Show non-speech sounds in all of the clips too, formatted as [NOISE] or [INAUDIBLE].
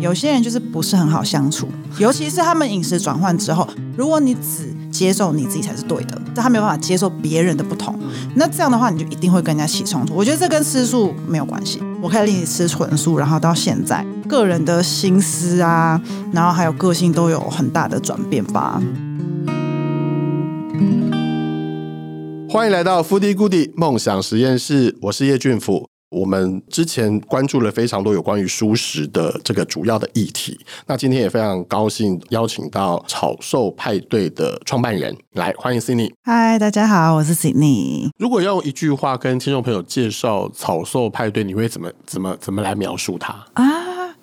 有些人就是不是很好相处，尤其是他们饮食转换之后，如果你只接受你自己才是对的，但他没有办法接受别人的不同，那这样的话你就一定会跟人家起冲突。我觉得这跟吃素没有关系。我可以令你吃纯素，然后到现在，个人的心思啊，然后还有个性都有很大的转变吧。欢迎来到 Foodie Goodie 梦想实验室，我是叶俊甫。我们之前关注了非常多有关于蔬食的这个主要的议题，那今天也非常高兴邀请到草兽派对的创办人来，欢迎 Sydney。嗨，大家好，我是 Sydney。如果要用一句话跟听众朋友介绍草兽派对，你会怎么怎么怎么来描述它啊？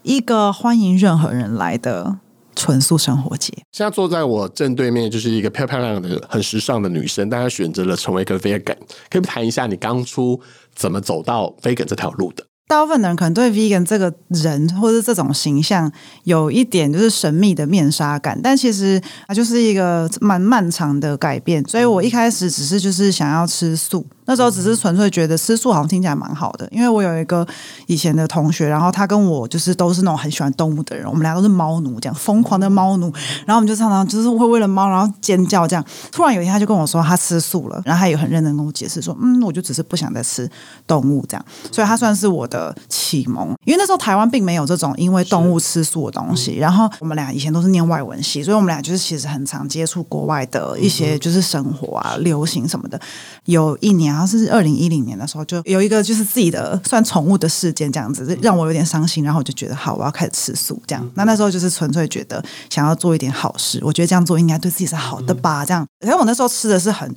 一个欢迎任何人来的。纯素生活节，现在坐在我正对面就是一个漂漂亮亮的、很时尚的女生，但她选择了成为一个 vegan。可以谈一下你当初怎么走到 vegan 这条路的？大部分的人可能对 vegan 这个人或者这种形象有一点就是神秘的面纱感，但其实它就是一个蛮漫长的改变。所以我一开始只是就是想要吃素。那时候只是纯粹觉得吃素好像听起来蛮好的，因为我有一个以前的同学，然后他跟我就是都是那种很喜欢动物的人，我们俩都是猫奴，这样疯狂的猫奴，然后我们就常常就是会为了猫然后尖叫这样。突然有一天他就跟我说他吃素了，然后他也很认真跟我解释说，嗯，我就只是不想再吃动物这样，所以他算是我的启蒙。因为那时候台湾并没有这种因为动物吃素的东西，然后我们俩以前都是念外文系，所以我们俩就是其实很常接触国外的一些就是生活啊、流行什么的。有一年。然后是二零一零年的时候，就有一个就是自己的算宠物的事件，这样子让我有点伤心。然后我就觉得，好，我要开始吃素。这样，那那时候就是纯粹觉得想要做一点好事。我觉得这样做应该对自己是好的吧？这样，然后我那时候吃的是很。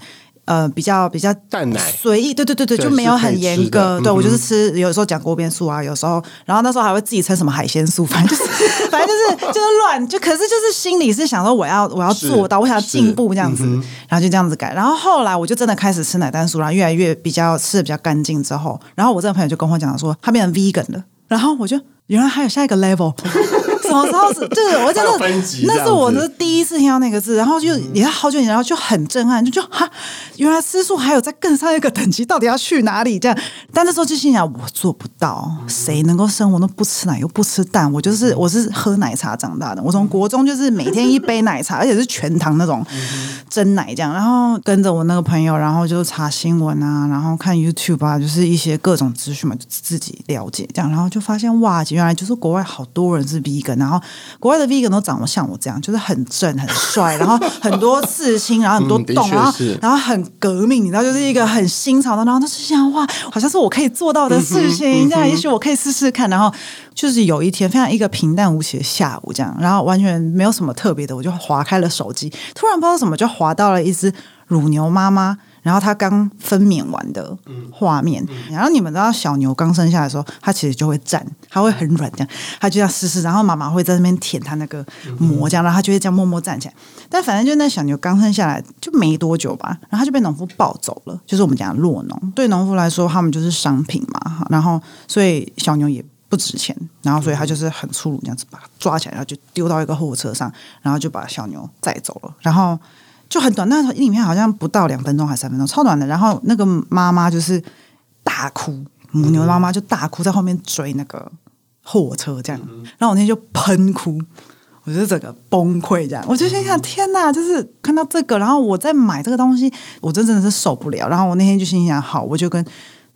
呃，比较比较淡奶随意，对对对对，就没有很严格。对，我就是吃，有时候讲锅边素啊，有时候，然后那时候还会自己称什么海鲜素，反正就是，[LAUGHS] 反正就是就是乱，就可是就是心里是想说我要我要做到，我想要进步这样子，然后就这样子改。然后后来我就真的开始吃奶蛋素，然后越来越比较吃的比较干净之后，然后我这个朋友就跟我讲说，他变成 vegan 了，然后我就原来还有下一个 level。什么时候是？[LAUGHS] 就是我真的，那是我的第一次听到那个字，然后就也要好久，然后就很震撼，就就哈，原来吃素还有在更上一个等级，到底要去哪里？这样，但那时候就心想，我做不到，谁能够生活都不吃奶又不吃蛋？我就是我是喝奶茶长大的，我从国中就是每天一杯奶茶，而且是全糖那种真奶这样，然后跟着我那个朋友，然后就查新闻啊，然后看 YouTube 啊，就是一些各种资讯嘛，就自己了解这样，然后就发现哇，原来就是国外好多人是 vegan。然后国外的 vegan 都长得像我这样，就是很正、很帅，[LAUGHS] 然后很多刺青，然后很多洞，然后然后很革命，你知道，就是一个很新潮的。然后他就想，哇，好像是我可以做到的事情，这样也许我可以试试看。然后就是有一天，非常一个平淡无奇的下午，这样，然后完全没有什么特别的，我就划开了手机，突然不知道怎么就划到了一只乳牛妈妈。然后他刚分娩完的画面，然后你们知道小牛刚生下来的时候，它其实就会站，它会很软这样，它就这样试试，然后妈妈会在那边舔它那个膜，这样，然后它就会这样默默站起来。但反正就那小牛刚生下来就没多久吧，然后它就被农夫抱走了，就是我们讲的酪农。对农夫来说，他们就是商品嘛，然后所以小牛也不值钱，然后所以他就是很粗鲁这样子把它抓起来，然后就丢到一个货车上，然后就把小牛载走了，然后。就很短，那影片好像不到两分钟还是三分钟，超短的。然后那个妈妈就是大哭，母牛妈妈就大哭，在后面追那个货车这样。然后我那天就喷哭，我就整个崩溃这样。我就心想：天哪！就是看到这个，然后我在买这个东西，我真真的是受不了。然后我那天就心想：好，我就跟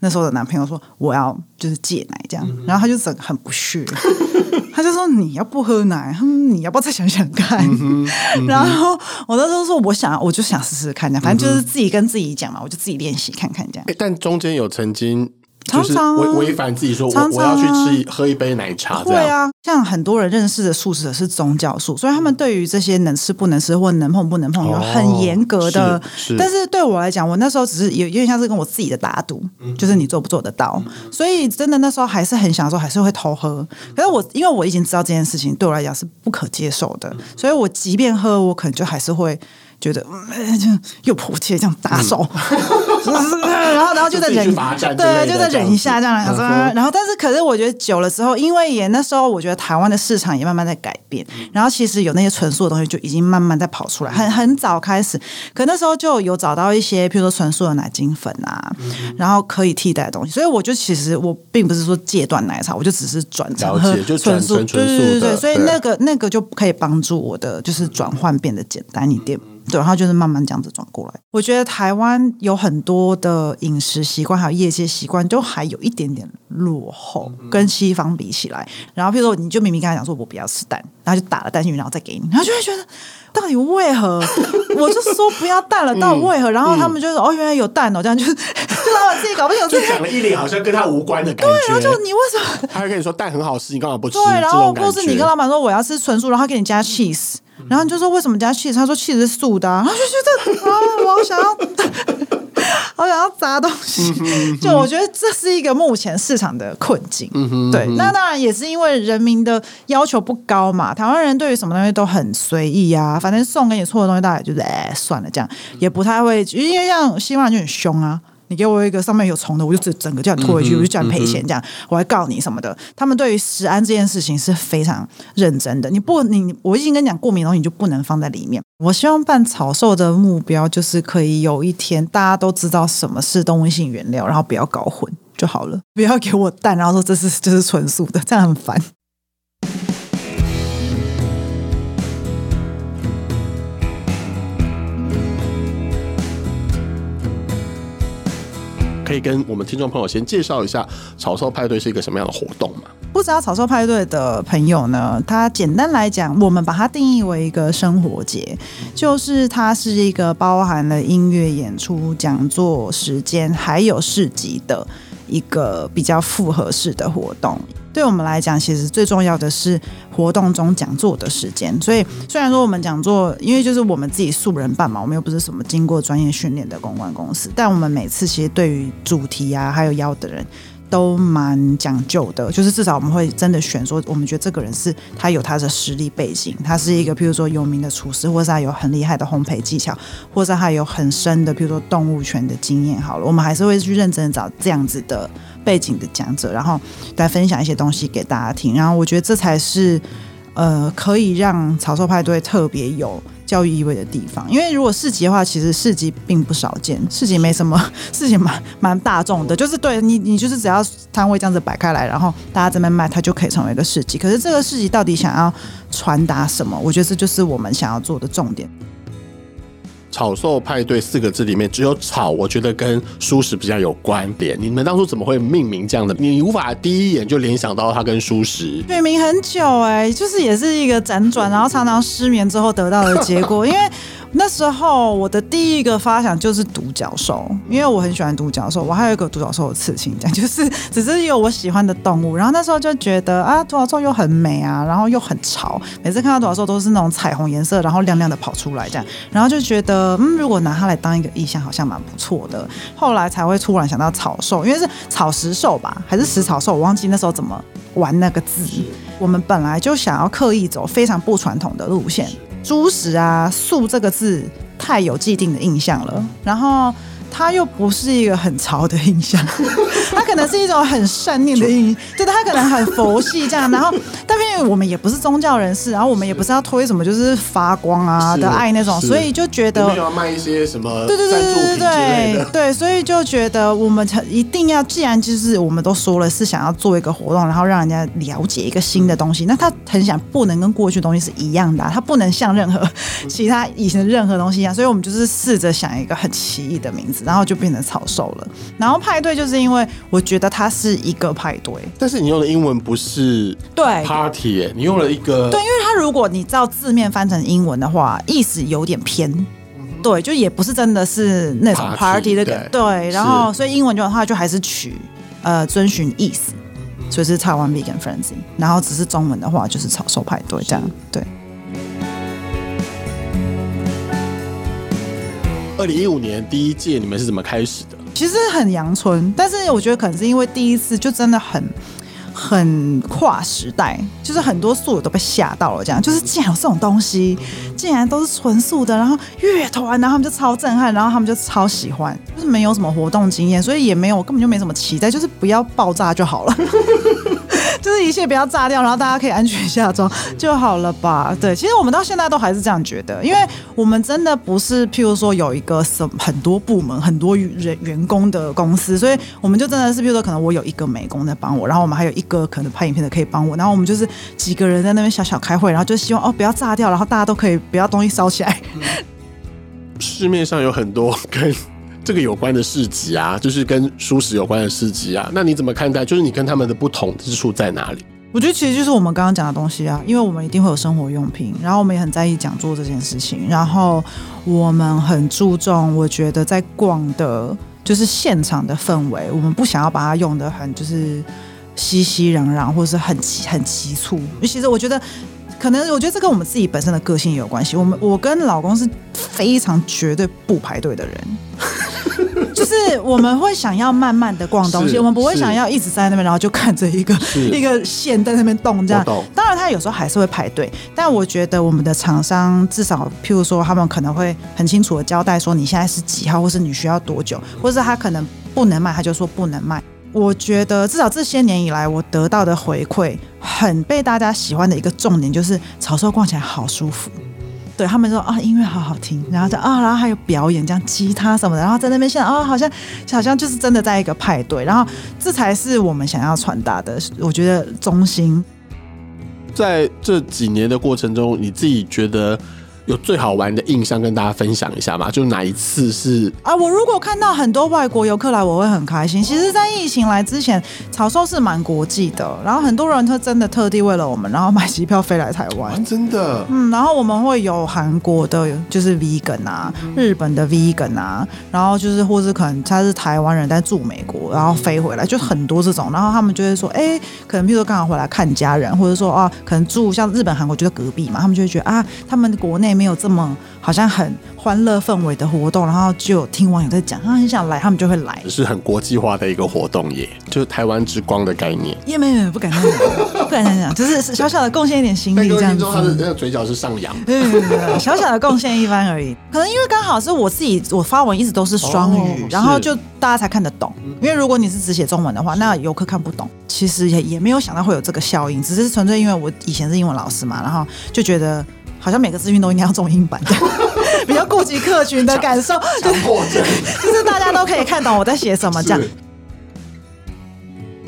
那时候的男朋友说，我要就是戒奶这样。然后他就整个很不屑。[LAUGHS] 他就说：“你要不喝奶，你要不要再想想看？”嗯嗯、[LAUGHS] 然后我那时候说：“我想，我就想试试看，反正就是自己跟自己讲嘛，我就自己练习看看这样。”但中间有曾经。就是违违反自己说，我我要去吃喝一杯奶茶。对啊，像很多人认识的素食者是宗教素，所以他们对于这些能吃不能吃或能碰不能碰有很严格的。但是对我来讲，我那时候只是有有点像是跟我自己的打赌，就是你做不做得到。所以真的那时候还是很享受，还是会偷喝。可是我因为我已经知道这件事情对我来讲是不可接受的，所以我即便喝，我可能就还是会觉得，嗯，就又迫切这样打手。[LAUGHS] 然后然后就再忍，对，就再忍一下这样。嗯、然后但是可是我觉得久了之后，因为也那时候我觉得台湾的市场也慢慢在改变，然后其实有那些纯素的东西就已经慢慢在跑出来，很很早开始，可那时候就有找到一些，譬如说纯素的奶精粉啊，然后可以替代的东西，所以我就其实我并不是说戒断奶茶，我就只是转成纯素，对对对对，所以那个那个就可以帮助我的就是转换变得简单一点。对，然后就是慢慢这样子转过来。我觉得台湾有很多的饮食习惯，还有业界习惯，都还有一点点落后，跟西方比起来。然后，譬如说，你就明明跟他讲说，我不要吃蛋，然后就打了蛋进去，然后再给你，然后就会觉得，到底为何？我就说不要蛋了，[LAUGHS] 到底为何？然后他们就说，哦，原来有蛋哦，这样就 [LAUGHS] 就把自己搞不清楚，就讲了一脸好像跟他无关的感觉。对，然后就你为什么？他会跟你说蛋很好吃，你干嘛不吃？对，然后或是你跟老板说我要吃纯素，然后他给你加 cheese。然后你就说为什么加起司？他说起司是素的，啊，[LAUGHS] 然后就觉得啊，我好想要，好想要砸东西。就我觉得这是一个目前市场的困境。对，那当然也是因为人民的要求不高嘛。台湾人对于什么东西都很随意啊，反正送给你错的东西，大概就是哎算了这样，也不太会。因为像西方人就很凶啊。你给我一个上面有虫的，我就整整个叫你拖回去，嗯、我就叫你赔钱，这样、嗯、我还告你什么的。他们对于食安这件事情是非常认真的。你不，你我已经跟你讲，过敏的东西你就不能放在里面。我希望办草兽的目标就是可以有一天大家都知道什么是动物性原料，然后不要搞混就好了。不要给我蛋，然后说这是这是纯素的，这样很烦。可以跟我们听众朋友先介绍一下草兽派对是一个什么样的活动吗？不知道草兽派对的朋友呢，它简单来讲，我们把它定义为一个生活节，就是它是一个包含了音乐演出、讲座时间还有市集的一个比较复合式的活动。对我们来讲，其实最重要的是活动中讲座的时间。所以，虽然说我们讲座，因为就是我们自己素人办嘛，我们又不是什么经过专业训练的公关公司，但我们每次其实对于主题啊，还有邀的人都蛮讲究的。就是至少我们会真的选说，我们觉得这个人是他有他的实力背景，他是一个譬如说有名的厨师，或是他有很厉害的烘焙技巧，或者他有很深的譬如说动物权的经验。好了，我们还是会去认真的找这样子的。背景的讲者，然后来分享一些东西给大家听，然后我觉得这才是呃可以让草兽派对特别有教育意味的地方。因为如果市集的话，其实市集并不少见，市集没什么，[LAUGHS] 市集蛮蛮大众的，就是对你你就是只要摊位这样子摆开来，然后大家这边卖，它就可以成为一个市集。可是这个市集到底想要传达什么？我觉得这就是我们想要做的重点。草兽派对四个字里面只有草，我觉得跟舒适比较有关联。你们当初怎么会命名这样的？你无法第一眼就联想到它跟舒适。命名很久哎、就是也是一个辗转，然后常常失眠之后得到的结果，因为。那时候我的第一个发想就是独角兽，因为我很喜欢独角兽，我还有一个独角兽的刺青，这样就是只是有我喜欢的动物。然后那时候就觉得啊，独角兽又很美啊，然后又很潮，每次看到独角兽都是那种彩虹颜色，然后亮亮的跑出来这样，然后就觉得嗯，如果拿它来当一个意象，好像蛮不错的。后来才会突然想到草兽，因为是草食兽吧，还是食草兽？我忘记那时候怎么玩那个字。我们本来就想要刻意走非常不传统的路线。猪食啊，素这个字太有既定的印象了，然后它又不是一个很潮的印象，[LAUGHS] 他可能是一种很善念的印象，对，他可能很佛系这样，然后但因为我们也不是宗教人士，然后我们也不是要推什么就是发光啊的爱那种，所以就觉得要卖一些什么对对对对对对对，所以就觉得我们一定要，既然就是我们都说了是想要做一个活动，然后让人家了解一个新的东西，那他很想不能跟过去的东西是一样的，他不能像任何其他以前的任何东西一样，所以我们就是试着想一个很奇异的名字，然后就变成草兽了。然后派对就是因为我觉得它是一个派对，但是你用的英文不是对 party。你用了一个对，因为它如果你照字面翻成英文的话，意思有点偏，对，就也不是真的是那种 party 的，对，对，然后所以英文就的话就还是取呃遵循意思，所以是台湾 Vegan Frenzy，然后只是中文的话就是草兽派对这样，是对。二零一五年第一届你们是怎么开始的？其实很阳春，但是我觉得可能是因为第一次就真的很。很跨时代，就是很多素友都被吓到了，这样就是竟然有这种东西，竟然都是纯素的，然后乐团，然后他们就超震撼，然后他们就超喜欢，就是没有什么活动经验，所以也没有，根本就没什么期待，就是不要爆炸就好了。就是一切不要炸掉，然后大家可以安全下装就好了吧？对，其实我们到现在都还是这样觉得，因为我们真的不是譬如说有一个什很多部门、很多人员工的公司，所以我们就真的是譬如说可能我有一个美工在帮我，然后我们还有一个可能拍影片的可以帮我，然后我们就是几个人在那边小小开会，然后就希望哦不要炸掉，然后大家都可以不要东西烧起来。市面上有很多跟。这个有关的市集啊，就是跟蔬食有关的市集啊，那你怎么看待？就是你跟他们的不同之处在哪里？我觉得其实就是我们刚刚讲的东西啊，因为我们一定会有生活用品，然后我们也很在意讲座这件事情，然后我们很注重，我觉得在逛的，就是现场的氛围，我们不想要把它用得很就是熙熙攘攘，或者是很很急促。其实我觉得。可能我觉得这跟我们自己本身的个性也有关系。我们我跟老公是非常绝对不排队的人，[LAUGHS] 就是我们会想要慢慢的逛东西，我们不会想要一直在那边，然后就看着一个一个线在那边动这样。当然他有时候还是会排队，但我觉得我们的厂商至少，譬如说他们可能会很清楚的交代说你现在是几号，或是你需要多久，或是他可能不能卖，他就说不能卖。我觉得至少这些年以来，我得到的回馈很被大家喜欢的一个重点就是草兽逛起来好舒服。对他们说啊，音乐好好听，然后就啊，然后还有表演，这样吉他什么的，然后在那边现在啊，好像好像就是真的在一个派对，然后这才是我们想要传达的。我觉得中心在这几年的过程中，你自己觉得？有最好玩的印象跟大家分享一下嘛，就哪一次是啊？我如果看到很多外国游客来，我会很开心。其实，在疫情来之前，潮州是蛮国际的，然后很多人他真的特地为了我们，然后买机票飞来台湾。啊，真的？嗯，然后我们会有韩国的，就是 vegan 啊，日本的 vegan 啊，然后就是或是可能他是台湾人但住美国，然后飞回来，就很多这种。然后他们就会说，哎、欸，可能譬如说刚好回来看家人，或者说啊，可能住像日本、韩国就在隔壁嘛，他们就会觉得啊，他们国内。没有这么好像很欢乐氛围的活动，然后就有听网友在讲，他很想来，他们就会来。是很国际化的一个活动耶，就是台湾之光的概念。也没有不敢这样讲，不敢这样讲，就是 [LAUGHS] 小小的贡献一点心力这样子。他的那个嘴角是上扬，对对对，小小的贡献一番而已。可能因为刚好是我自己，我发文一直都是双语，哦、然后就大家才看得懂。因为如果你是只写中文的话，那游客看不懂。其实也也没有想到会有这个效应，只是纯粹因为我以前是英文老师嘛，然后就觉得。好像每个资讯都应该要中英版，[LAUGHS] 比较顾及客群的感受，就是就是大家都可以看懂我在写什么这样。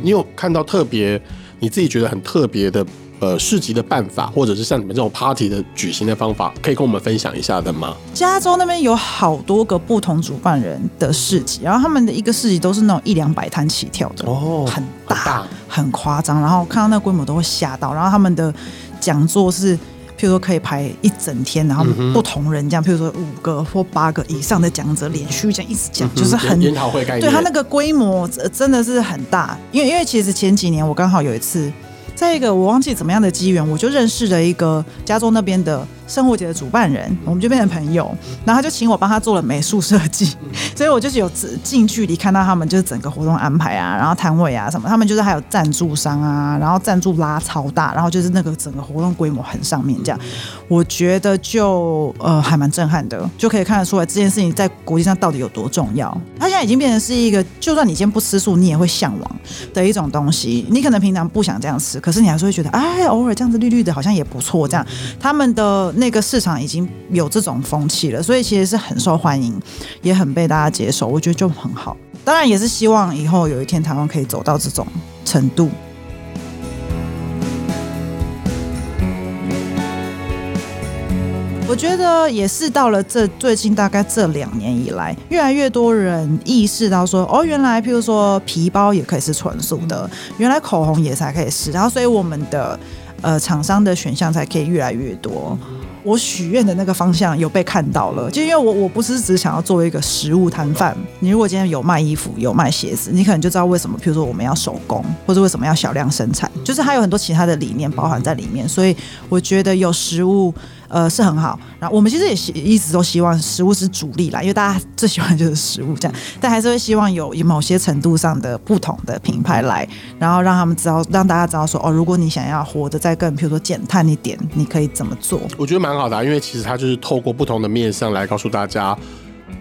你有看到特别你自己觉得很特别的呃市集的办法，或者是像你们这种 party 的举行的方法，可以跟我们分享一下的吗？加州那边有好多个不同主办人的市集，然后他们的一个市集都是那种一两百摊起跳的哦，很大很夸张，然后看到那个规模都会吓到，然后他们的讲座是。譬如说可以排一整天，然后不同人这样，譬如说五个或八个以上的讲者连续这样一直讲，就是很研讨会概念。对，他那个规模真的是很大，因为因为其实前几年我刚好有一次，在一个我忘记怎么样的机缘，我就认识了一个加州那边的。生活节的主办人，我们就变成朋友，然后他就请我帮他做了美术设计，所以我就是有近距离看到他们就是整个活动安排啊，然后摊位啊什么，他们就是还有赞助商啊，然后赞助拉超大，然后就是那个整个活动规模很上面这样，我觉得就呃还蛮震撼的，就可以看得出来这件事情在国际上到底有多重要。它现在已经变成是一个，就算你今天不吃素，你也会向往的一种东西。你可能平常不想这样吃，可是你还是会觉得，哎，偶尔这样子绿绿的，好像也不错。这样他们的。那个市场已经有这种风气了，所以其实是很受欢迎，也很被大家接受，我觉得就很好。当然也是希望以后有一天台湾可以走到这种程度。我觉得也是到了这最近大概这两年以来，越来越多人意识到说，哦，原来譬如说皮包也可以是纯素的，原来口红也才可以是，然后所以我们的呃厂商的选项才可以越来越多。我许愿的那个方向有被看到了，就因为我我不是只想要做一个食物摊贩。你如果今天有卖衣服、有卖鞋子，你可能就知道为什么，譬如说我们要手工，或者为什么要小量生产，就是它有很多其他的理念包含在里面。所以我觉得有食物。呃是很好。然后我们其实也希一直都希望食物是主力啦，因为大家最喜欢就是食物这样，但还是会希望有有某些程度上的不同的品牌来，然后让他们知道，让大家知道说哦，如果你想要活得再更，比如说减碳一点，你可以怎么做？我觉得蛮好的啊，因为其实它就是透过不同的面向来告诉大家。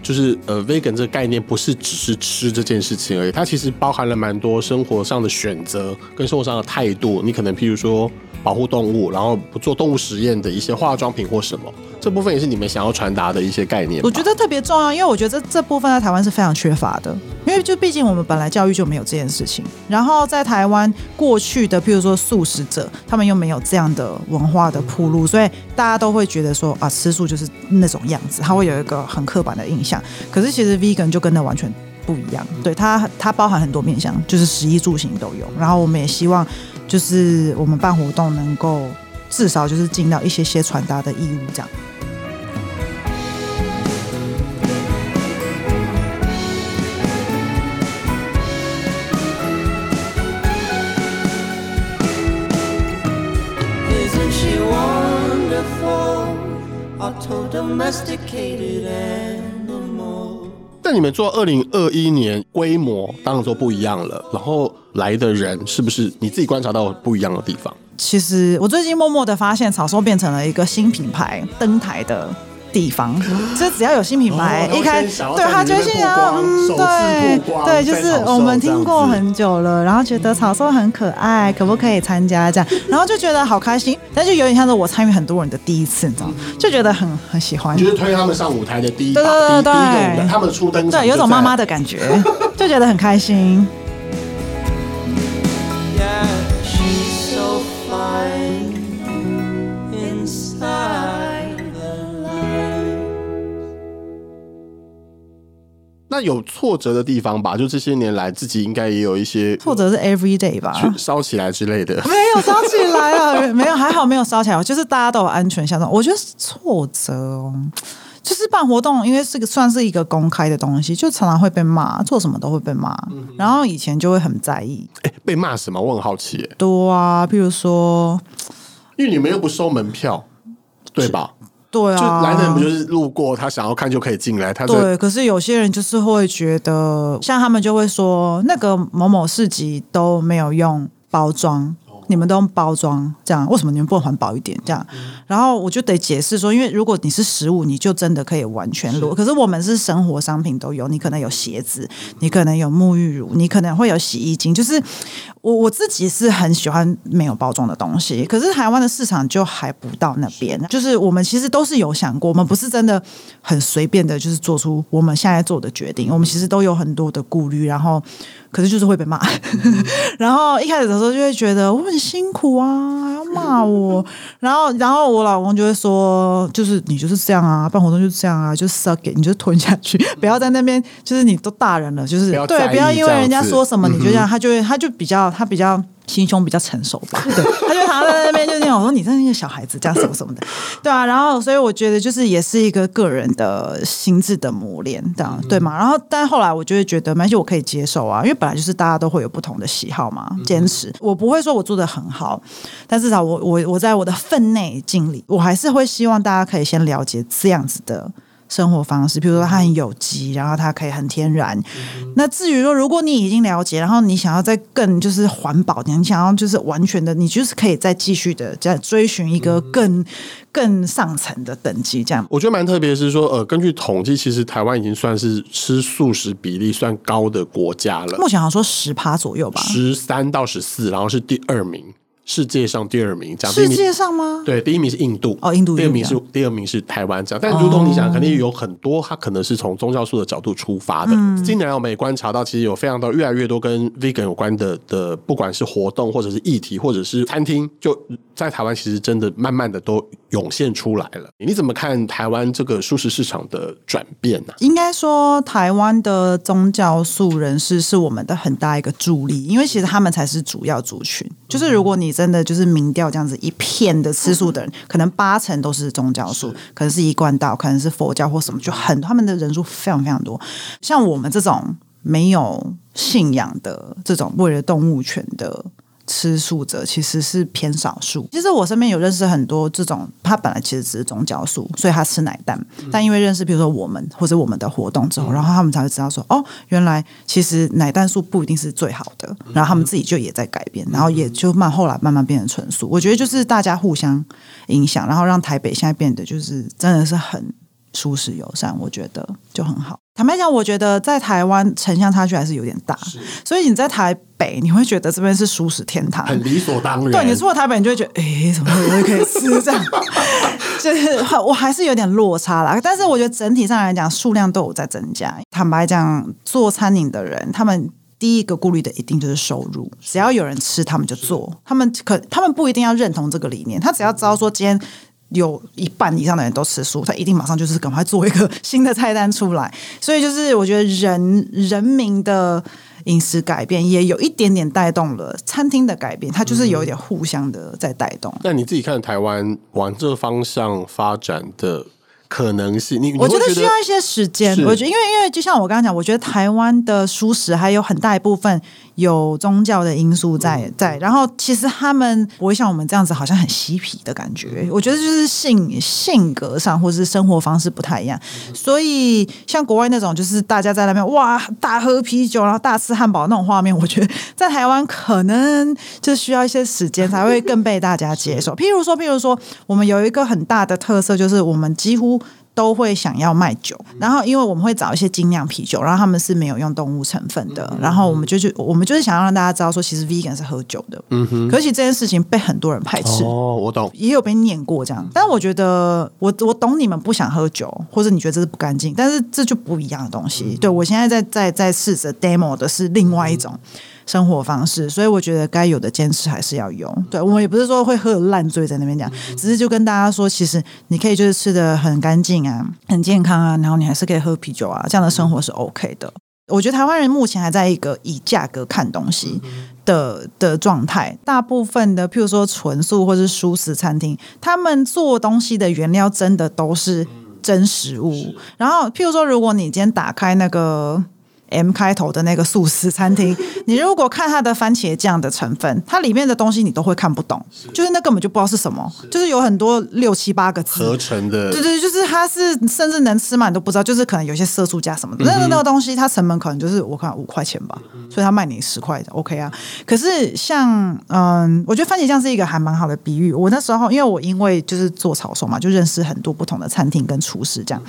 就是呃，vegan 这个概念不是只是吃这件事情而已，它其实包含了蛮多生活上的选择跟生活上的态度。你可能譬如说保护动物，然后不做动物实验的一些化妆品或什么。这部分也是你们想要传达的一些概念。我觉得特别重要，因为我觉得这这部分在台湾是非常缺乏的，因为就毕竟我们本来教育就没有这件事情。然后在台湾过去的，譬如说素食者，他们又没有这样的文化的铺路，所以大家都会觉得说啊，吃素就是那种样子，他会有一个很刻板的印象。可是其实 vegan 就跟那完全不一样，对，它它包含很多面向，就是食衣住行都有。然后我们也希望，就是我们办活动能够至少就是尽到一些些传达的义务，这样。但你们做二零二一年规模当然说不一样了，然后来的人是不是你自己观察到不一样的地方？其实我最近默默的发现，草说变成了一个新品牌登台的。地方，就只要有新品牌，哦、一开对他就想要，嗯，对对，就是我们听过很久了，然后觉得草收很可爱，可不可以参加这样？然后就觉得好开心，但就有点像是我参与很多人的第一次，你知道吗？就觉得很很喜欢，就是推他们上舞台的第一，对对对对，他们初登场，对，有种妈妈的感觉，就觉得很开心。那有挫折的地方吧？就这些年来，自己应该也有一些挫折是 every day 吧？烧起来之类的，没有烧起来啊，[LAUGHS] 没有，还好没有烧起来。就是大家都有安全下装。我觉得挫折哦，就是办活动，因为是个算是一个公开的东西，就常常会被骂，做什么都会被骂。嗯、然后以前就会很在意，哎，被骂什么？我很好奇。多啊，譬如说，因为你们又不收门票，对吧？对啊，就来的人不就是路过，他想要看就可以进来。他对，可是有些人就是会觉得，像他们就会说，那个某某市集都没有用包装。你们都用包装这样，为什么你们不能环保一点这样？然后我就得解释说，因为如果你是食物，你就真的可以完全裸。可是我们是生活商品都有，你可能有鞋子，你可能有沐浴乳，你可能会有洗衣精。就是我我自己是很喜欢没有包装的东西，可是台湾的市场就还不到那边。就是我们其实都是有想过，我们不是真的很随便的，就是做出我们现在做的决定。我们其实都有很多的顾虑，然后。可是就是会被骂，[LAUGHS] 然后一开始的时候就会觉得我很辛苦啊，还要骂我，然后然后我老公就会说，就是你就是这样啊，办活动就是这样啊，就 suck it，你就吞下去，[LAUGHS] 不要在那边，就是你都大人了，就是对，不要因为人家说什么你就这样，他就会他就比较他比较。心胸比较成熟吧，对，他就躺在那边，就那种说你真是一个小孩子，这样什么什么的，对啊，然后所以我觉得就是也是一个个人的心智的磨练，这样对吗？然后但后来我就会觉得，没关系，我可以接受啊，因为本来就是大家都会有不同的喜好嘛，坚持，我不会说我做的很好，但至少我我我在我的分内尽力，我还是会希望大家可以先了解这样子的。生活方式，比如说它很有机，然后它可以很天然。嗯、那至于说，如果你已经了解，然后你想要再更就是环保，你想要就是完全的，你就是可以再继续的再追寻一个更、嗯、更上层的等级。这样，我觉得蛮特别，是说呃，根据统计，其实台湾已经算是吃素食比例算高的国家了。目前好像说十趴左右吧，十三到十四，然后是第二名。世界上第二名，讲世界上吗？对，第一名是印度，哦，印度。第二名是第二名是台湾，这样。但如同你讲，肯定有很多，它可能是从宗教素的角度出发的。嗯、近年来，我们也观察到，其实有非常多越来越多跟 vegan 有关的的，不管是活动，或者是议题，或者是餐厅，就在台湾，其实真的慢慢的都涌现出来了。你怎么看台湾这个素食市场的转变呢？应该说，台湾的宗教素人士是我们的很大一个助力，因为其实他们才是主要族群。就是如果你真的就是民调这样子一片的吃素的人，可能八成都是宗教素，可能是一贯道，可能是佛教或什么，就很他们的人数非常非常多。像我们这种没有信仰的这种为了动物权的吃素者其实是偏少数。其实我身边有认识很多这种，他本来其实只是宗教素，所以他吃奶蛋。但因为认识，比如说我们或者我们的活动之后，然后他们才会知道说，哦，原来其实奶蛋素不一定是最好的。然后他们自己就也在改变，然后也就慢后来慢慢变成纯素。我觉得就是大家互相影响，然后让台北现在变得就是真的是很舒适友善，我觉得就很好。坦白讲，我觉得在台湾城乡差距还是有点大，所以你在台北，你会觉得这边是熟食天堂，很理所当然。对，你出了台北，你就会觉得，哎，怎么会可以吃这样？[LAUGHS] 就是我还是有点落差啦。但是我觉得整体上来讲，数量都有在增加。坦白讲，做餐饮的人，他们第一个顾虑的一定就是收入。只要有人吃，他们就做。他们可他们不一定要认同这个理念，他只要知道说今天。有一半以上的人都吃素，他一定马上就是赶快做一个新的菜单出来。所以就是我觉得人人民的饮食改变也有一点点带动了餐厅的改变，它就是有一点互相的在带动。那、嗯、你自己看台湾往这个方向发展的？可能是你，我觉得需要一些时间。我觉得，因为因为就像我刚刚讲，我觉得台湾的舒适还有很大一部分有宗教的因素在在。然后，其实他们不会像我们这样子，好像很嬉皮的感觉。我觉得就是性性格上或者是生活方式不太一样。所以，像国外那种，就是大家在那边哇大喝啤酒，然后大吃汉堡那种画面，我觉得在台湾可能就需要一些时间才会更被大家接受。譬如说，譬如说，我们有一个很大的特色，就是我们几乎。都会想要卖酒，然后因为我们会找一些精酿啤酒，然后他们是没有用动物成分的，然后我们就去，我们就是想要让大家知道说，其实 vegan 是喝酒的，嗯哼。可是这件事情被很多人排斥，哦，我懂，也有被念过这样。但我觉得，我我懂你们不想喝酒，或者你觉得这是不干净，但是这就不一样的东西。对，我现在在在在试着 demo 的是另外一种。生活方式，所以我觉得该有的坚持还是要有。对，我们也不是说会喝烂醉在那边讲，只是就跟大家说，其实你可以就是吃的很干净啊，很健康啊，然后你还是可以喝啤酒啊，这样的生活是 OK 的。我觉得台湾人目前还在一个以价格看东西的的状态，大部分的譬如说纯素或是素食餐厅，他们做东西的原料真的都是真食物。然后譬如说，如果你今天打开那个。M 开头的那个素食餐厅，[LAUGHS] 你如果看它的番茄酱的成分，它里面的东西你都会看不懂，就是那根本就不知道是什么，就是有很多六七八个字合成的，对对，就是它是甚至能吃嘛？你都不知道，就是可能有些色素加什么的，那个那个东西它成本可能就是我看五块钱吧，所以它卖你十块的，OK 啊。可是像嗯，我觉得番茄酱是一个还蛮好的比喻。我那时候因为我因为就是做炒手嘛，就认识很多不同的餐厅跟厨师这样。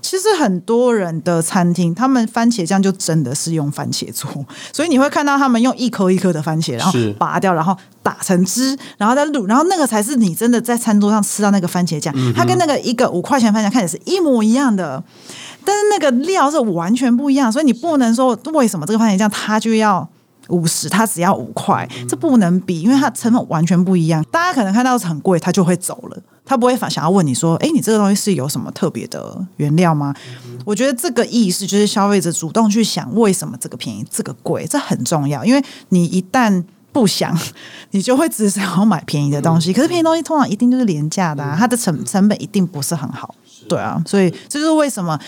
其实很多人的餐厅，他们番茄酱就真的是用番茄做，[LAUGHS] 所以你会看到他们用一颗一颗的番茄，然后拔掉，然后打成汁，然后再卤，然后那个才是你真的在餐桌上吃到那个番茄酱。嗯、它跟那个一个五块钱番茄看起来是一模一样的，但是那个料是完全不一样，所以你不能说为什么这个番茄酱它就要五十，它只要五块，这不能比，因为它成本完全不一样。大家可能看到是很贵，它就会走了。他不会反想要问你说：“哎，你这个东西是有什么特别的原料吗？”我觉得这个意思就是消费者主动去想为什么这个便宜，这个贵，这很重要。因为你一旦不想，[LAUGHS] 你就会只想要买便宜的东西。可是便宜东西通常一定就是廉价的啊，它的成成本一定不是很好。对啊，所以这就是为什么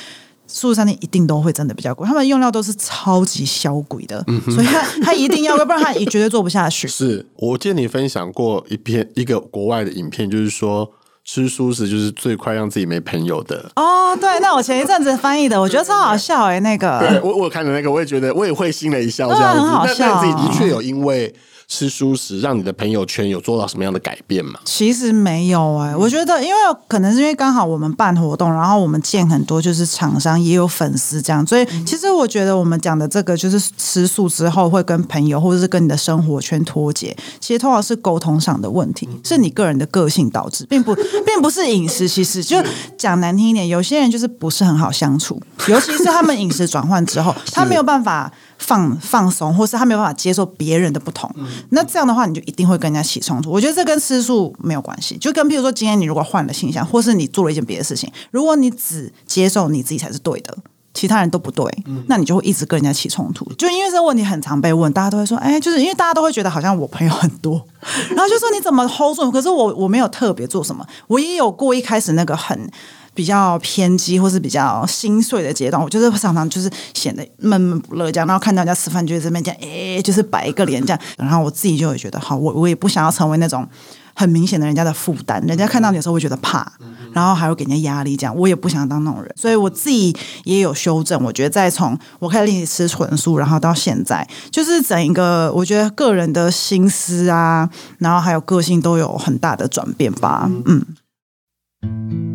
素食餐厅一定都会真的比较贵，他们用料都是超级销鬼的，所以他他一定要，要不然他也绝对做不下去。[LAUGHS] 是我记得你分享过一篇一个国外的影片，就是说。吃素食就是最快让自己没朋友的哦。对，那我前一阵子翻译的，我觉得超好笑哎、欸，那个，对我我看的那个，我也觉得我也会心了一笑，这样子，很好笑。但自己的确有因为。吃素食让你的朋友圈有做到什么样的改变吗？其实没有哎、欸，我觉得因为可能是因为刚好我们办活动，然后我们见很多就是厂商也有粉丝这样，所以其实我觉得我们讲的这个就是吃素之后会跟朋友或者是跟你的生活圈脱节，其实通常是沟通上的问题，是你个人的个性导致，并不 [LAUGHS] 并不是饮食。其实就讲难听一点，有些人就是不是很好相处，尤其是他们饮食转换之后，[LAUGHS] 他没有办法。放放松，或是他没有办法接受别人的不同，嗯，那这样的话，你就一定会跟人家起冲突。我觉得这跟吃素没有关系，就跟譬如说，今天你如果换了形象，或是你做了一件别的事情，如果你只接受你自己才是对的，其他人都不对，嗯，那你就会一直跟人家起冲突。就因为这个问题很常被问，大家都会说，哎，就是因为大家都会觉得好像我朋友很多，[LAUGHS] 然后就说你怎么 hold 住？可是我我没有特别做什么，我也有过一开始那个很。比较偏激或是比较心碎的阶段，我就是常常就是显得闷闷不乐这样，然后看到人家吃饭就在这边这样，哎，就是摆一个脸这样，然后我自己就会觉得，好，我我也不想要成为那种很明显的人家的负担，人家看到你的时候会觉得怕，然后还会给人家压力，这样我也不想当那种人，所以我自己也有修正。我觉得在从我开始练习吃纯素，然后到现在，就是整一个我觉得个人的心思啊，然后还有个性都有很大的转变吧，嗯。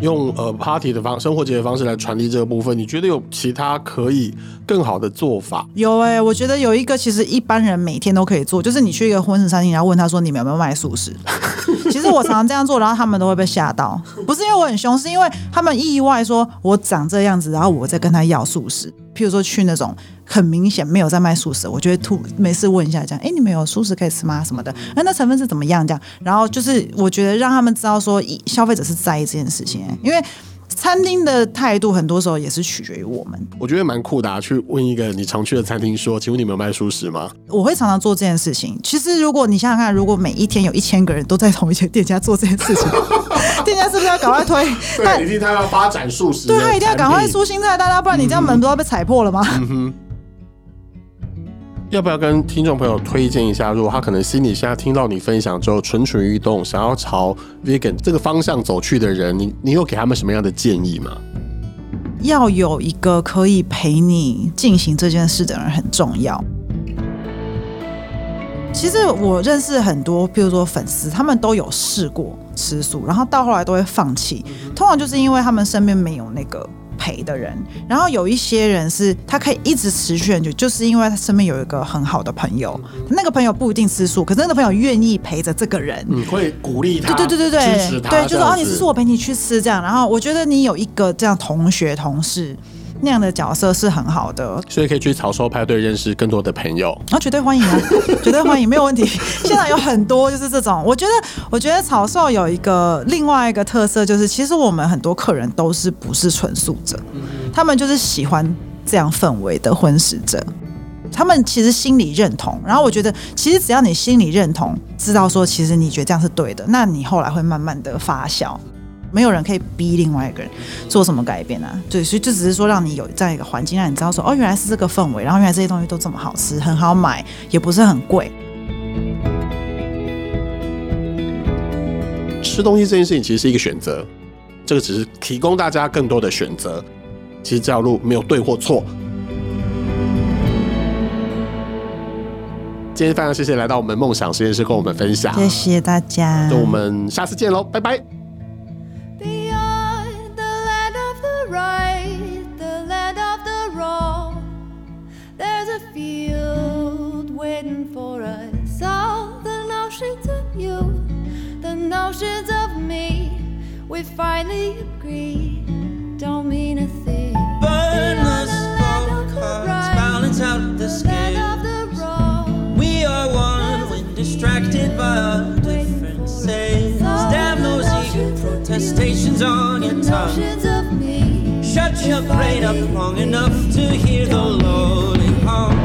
用呃 party 的方生活节的方式来传递这个部分，你觉得有其他可以更好的做法？有哎、欸，我觉得有一个其实一般人每天都可以做，就是你去一个婚食餐厅，然后问他说你们有没有卖素食？[LAUGHS] 其实我常常这样做，然后他们都会被吓到，不是因为我很凶，是因为他们意外说我长这样子，然后我在跟他要素食。譬如说去那种很明显没有在卖素食，我就会突没事问一下，这样，哎，你们有素食可以吃吗？什么的，那那成分是怎么样？这样，然后就是我觉得让他们知道说，消费者是在意这件事情，因为餐厅的态度很多时候也是取决于我们。我觉得蛮酷的啊，去问一个你常去的餐厅说，请问你们有卖素食吗？我会常常做这件事情。其实如果你想想看，如果每一天有一千个人都在同一家店家做这件事情。[LAUGHS] 店家是不是要赶快推？对，一定他要发展素食，对他一定要赶快出新菜单，大家不然你这样门都要被踩破了吗？嗯哼。要不要跟听众朋友推荐一下？如果他可能心里现在听到你分享之后蠢蠢欲动，想要朝 vegan 这个方向走去的人，你你有给他们什么样的建议吗？要有一个可以陪你进行这件事的人很重要。其实我认识很多，譬如说粉丝，他们都有试过吃素，然后到后来都会放弃。通常就是因为他们身边没有那个陪的人。然后有一些人是他可以一直持续很久，就是因为他身边有一个很好的朋友，那个朋友不一定吃素，可是那个朋友愿意陪着这个人，你会鼓励他，对对对对对，支持他，对，就说哦，你吃素，我陪你去吃这样。然后我觉得你有一个这样同学同事。那样的角色是很好的，所以可以去草兽派对认识更多的朋友。啊，绝对欢迎啊，[LAUGHS] 绝对欢迎，没有问题。[LAUGHS] 现在有很多就是这种，我觉得，我觉得草兽有一个另外一个特色，就是其实我们很多客人都是不是纯素者，他们就是喜欢这样氛围的婚食者，他们其实心里认同。然后我觉得，其实只要你心里认同，知道说其实你觉得这样是对的，那你后来会慢慢的发酵。没有人可以逼另外一个人做什么改变啊？对，所以就只是说让你有这样一个环境，让你知道说哦，原来是这个氛围，然后原来这些东西都这么好吃，很好买，也不是很贵。吃东西这件事情其实是一个选择，这个只是提供大家更多的选择。其实这条路没有对或错。今天非常谢谢来到我们梦想实验室跟我们分享，谢谢大家，那我们下次见喽，拜拜。notions of me we finally agree don't mean a thing. Burn Burnless folk cards balance out the scales. We are one when distracted by our differences. sales. Damn those ego protestations on your tongue. of me Shut your brain up long enough to hear the lonely hum.